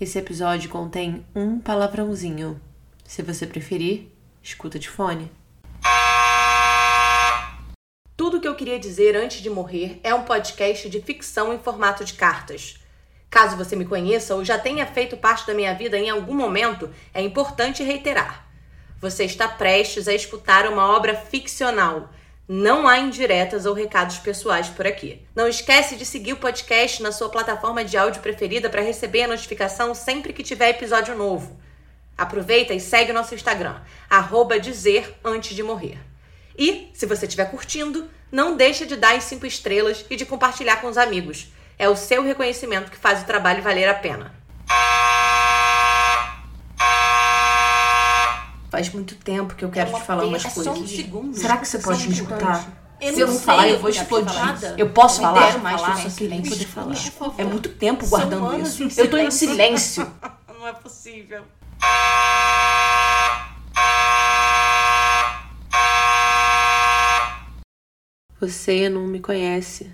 Esse episódio contém um palavrãozinho. Se você preferir, escuta de fone. Tudo o que eu queria dizer antes de morrer é um podcast de ficção em formato de cartas. Caso você me conheça ou já tenha feito parte da minha vida em algum momento, é importante reiterar. Você está prestes a escutar uma obra ficcional. Não há indiretas ou recados pessoais por aqui. Não esquece de seguir o podcast na sua plataforma de áudio preferida para receber a notificação sempre que tiver episódio novo. Aproveita e segue o nosso Instagram, arroba dizer antes de morrer. E, se você estiver curtindo, não deixe de dar as 5 estrelas e de compartilhar com os amigos. É o seu reconhecimento que faz o trabalho valer a pena. Faz muito tempo que eu quero te falar umas É coisas. só um segundo. Será que você pode me escutar? Eu Se eu não sei, falar, eu vou explodir. falar. Eu posso falar, mas falar. eu só queria poder falar. É muito tempo guardando isso. Eu tô em silêncio. Não é possível. Você não me conhece,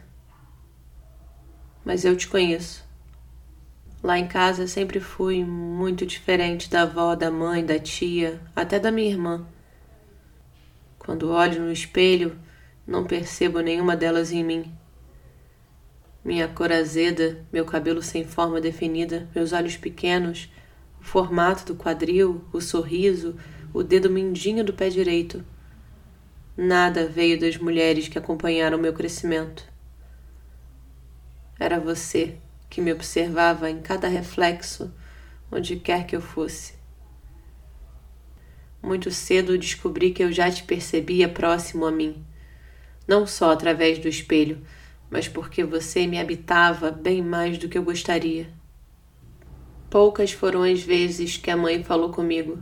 mas eu te conheço. Lá em casa sempre fui muito diferente da avó, da mãe, da tia, até da minha irmã. Quando olho no espelho, não percebo nenhuma delas em mim. Minha cor azeda, meu cabelo sem forma definida, meus olhos pequenos, o formato do quadril, o sorriso, o dedo mindinho do pé direito. Nada veio das mulheres que acompanharam meu crescimento. Era você que me observava em cada reflexo, onde quer que eu fosse. Muito cedo descobri que eu já te percebia próximo a mim, não só através do espelho, mas porque você me habitava bem mais do que eu gostaria. Poucas foram as vezes que a mãe falou comigo.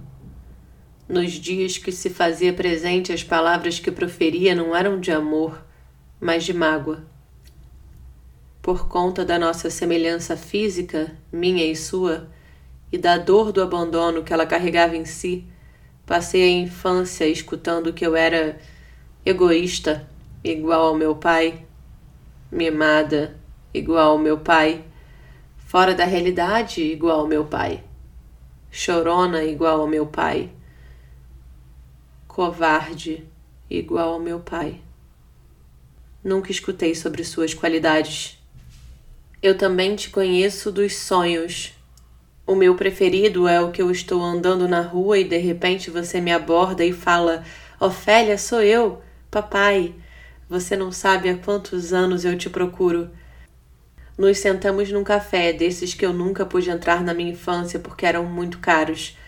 Nos dias que se fazia presente, as palavras que proferia não eram de amor, mas de mágoa. Por conta da nossa semelhança física, minha e sua, e da dor do abandono que ela carregava em si, passei a infância escutando que eu era egoísta, igual ao meu pai, mimada, igual ao meu pai, fora da realidade, igual ao meu pai, chorona, igual ao meu pai covarde igual ao meu pai. Nunca escutei sobre suas qualidades. Eu também te conheço dos sonhos. O meu preferido é o que eu estou andando na rua e de repente você me aborda e fala: Ofélia, sou eu, papai. Você não sabe há quantos anos eu te procuro. Nos sentamos num café desses que eu nunca pude entrar na minha infância porque eram muito caros.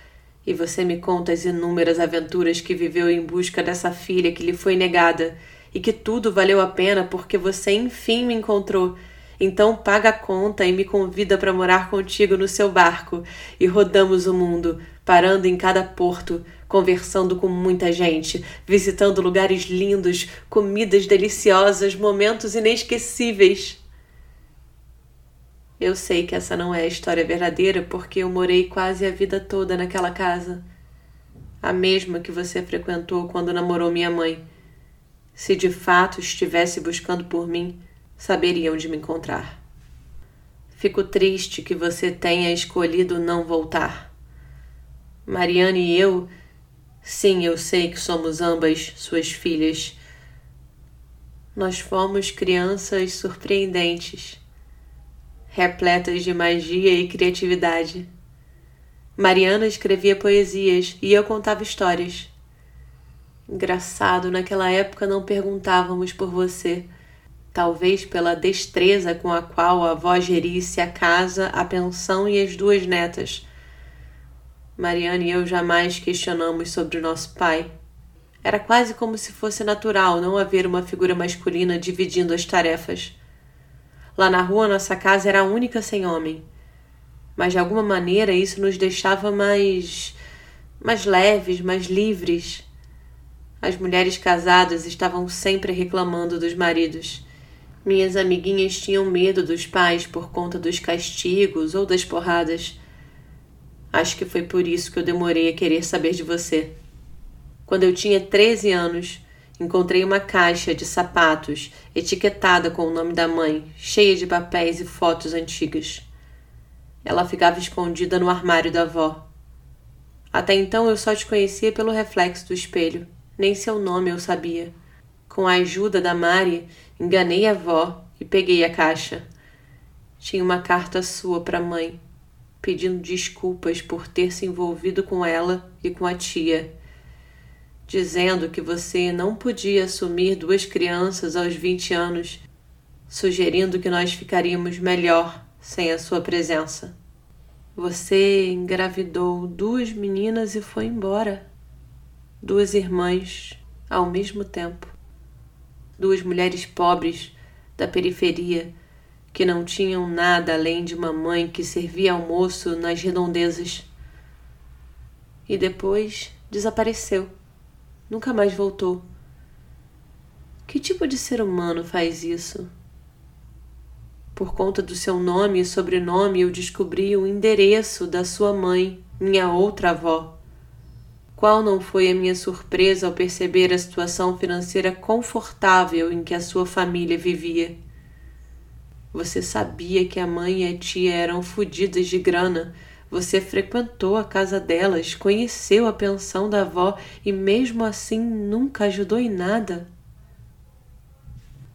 E você me conta as inúmeras aventuras que viveu em busca dessa filha que lhe foi negada e que tudo valeu a pena porque você enfim me encontrou. Então paga a conta e me convida para morar contigo no seu barco e rodamos o mundo, parando em cada porto, conversando com muita gente, visitando lugares lindos, comidas deliciosas, momentos inesquecíveis. Eu sei que essa não é a história verdadeira porque eu morei quase a vida toda naquela casa. A mesma que você frequentou quando namorou minha mãe. Se de fato estivesse buscando por mim, saberia onde me encontrar. Fico triste que você tenha escolhido não voltar. Mariana e eu, sim, eu sei que somos ambas suas filhas. Nós fomos crianças surpreendentes repletas de magia e criatividade. Mariana escrevia poesias e eu contava histórias. Engraçado, naquela época não perguntávamos por você, talvez pela destreza com a qual a avó gerisse a casa, a pensão e as duas netas. Mariana e eu jamais questionamos sobre o nosso pai. Era quase como se fosse natural não haver uma figura masculina dividindo as tarefas. Lá na rua, nossa casa era a única sem homem. Mas de alguma maneira isso nos deixava mais. mais leves, mais livres. As mulheres casadas estavam sempre reclamando dos maridos. Minhas amiguinhas tinham medo dos pais por conta dos castigos ou das porradas. Acho que foi por isso que eu demorei a querer saber de você. Quando eu tinha 13 anos, encontrei uma caixa de sapatos etiquetada com o nome da mãe, cheia de papéis e fotos antigas. Ela ficava escondida no armário da avó. Até então eu só te conhecia pelo reflexo do espelho, nem seu nome eu sabia. Com a ajuda da Mari, enganei a avó e peguei a caixa. Tinha uma carta sua para a mãe, pedindo desculpas por ter se envolvido com ela e com a tia, dizendo que você não podia assumir duas crianças aos 20 anos, sugerindo que nós ficaríamos melhor sem a sua presença. Você engravidou duas meninas e foi embora. Duas irmãs ao mesmo tempo. Duas mulheres pobres da periferia que não tinham nada além de uma mãe que servia almoço nas redondezas. E depois desapareceu. Nunca mais voltou. Que tipo de ser humano faz isso? Por conta do seu nome e sobrenome, eu descobri o endereço da sua mãe, minha outra avó. Qual não foi a minha surpresa ao perceber a situação financeira confortável em que a sua família vivia? Você sabia que a mãe e a tia eram fodidas de grana. Você frequentou a casa delas, conheceu a pensão da avó e mesmo assim nunca ajudou em nada.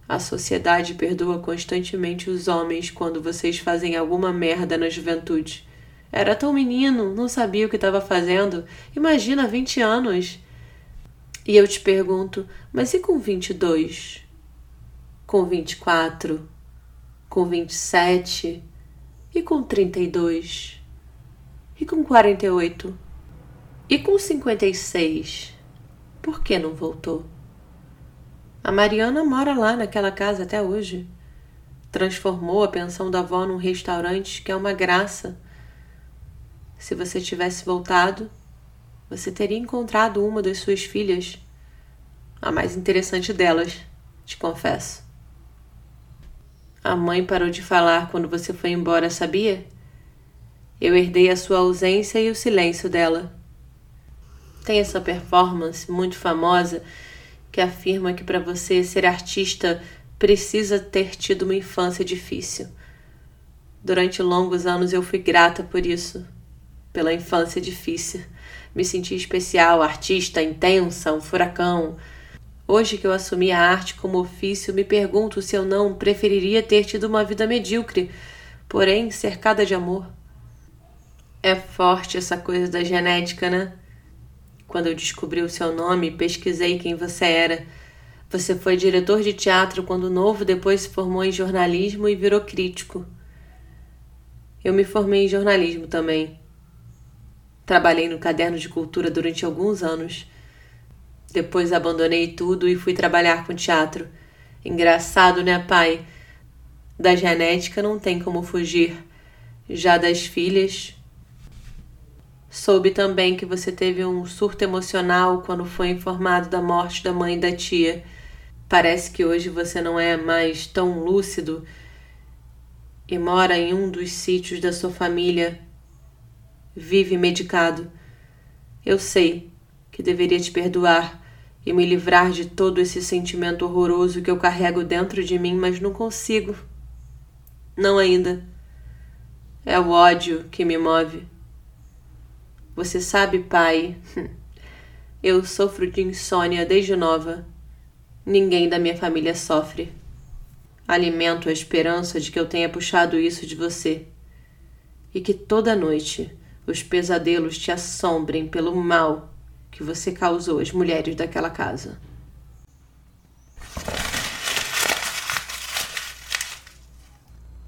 A sociedade perdoa constantemente os homens quando vocês fazem alguma merda na juventude. Era tão menino, não sabia o que estava fazendo. Imagina, 20 anos. E eu te pergunto, mas e com 22? Com 24? Com 27? E com 32? E com 48? E com 56? Por que não voltou? A Mariana mora lá naquela casa até hoje. Transformou a pensão da avó num restaurante que é uma graça. Se você tivesse voltado, você teria encontrado uma das suas filhas, a mais interessante delas, te confesso. A mãe parou de falar quando você foi embora, sabia? Eu herdei a sua ausência e o silêncio dela. Tem essa performance muito famosa que afirma que para você ser artista precisa ter tido uma infância difícil. Durante longos anos eu fui grata por isso, pela infância difícil. Me senti especial, artista, intensa, um furacão. Hoje que eu assumi a arte como ofício, me pergunto se eu não preferiria ter tido uma vida medíocre, porém cercada de amor. É forte essa coisa da genética, né? Quando eu descobri o seu nome, pesquisei quem você era. Você foi diretor de teatro quando novo, depois se formou em jornalismo e virou crítico. Eu me formei em jornalismo também. Trabalhei no caderno de cultura durante alguns anos. Depois abandonei tudo e fui trabalhar com teatro. Engraçado, né, pai? Da genética não tem como fugir. Já das filhas, Soube também que você teve um surto emocional quando foi informado da morte da mãe e da tia. Parece que hoje você não é mais tão lúcido e mora em um dos sítios da sua família. Vive medicado. Eu sei que deveria te perdoar e me livrar de todo esse sentimento horroroso que eu carrego dentro de mim, mas não consigo. Não ainda. É o ódio que me move. Você sabe, pai, eu sofro de insônia desde nova. Ninguém da minha família sofre. Alimento a esperança de que eu tenha puxado isso de você e que toda noite os pesadelos te assombrem pelo mal que você causou às mulheres daquela casa.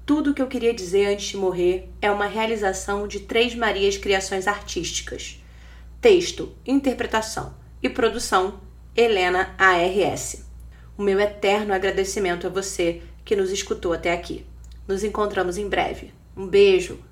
Tudo o que eu queria dizer antes de morrer é uma realização de Três Marias Criações Artísticas. Texto, interpretação e produção, Helena ARS. O meu eterno agradecimento a você que nos escutou até aqui. Nos encontramos em breve. Um beijo!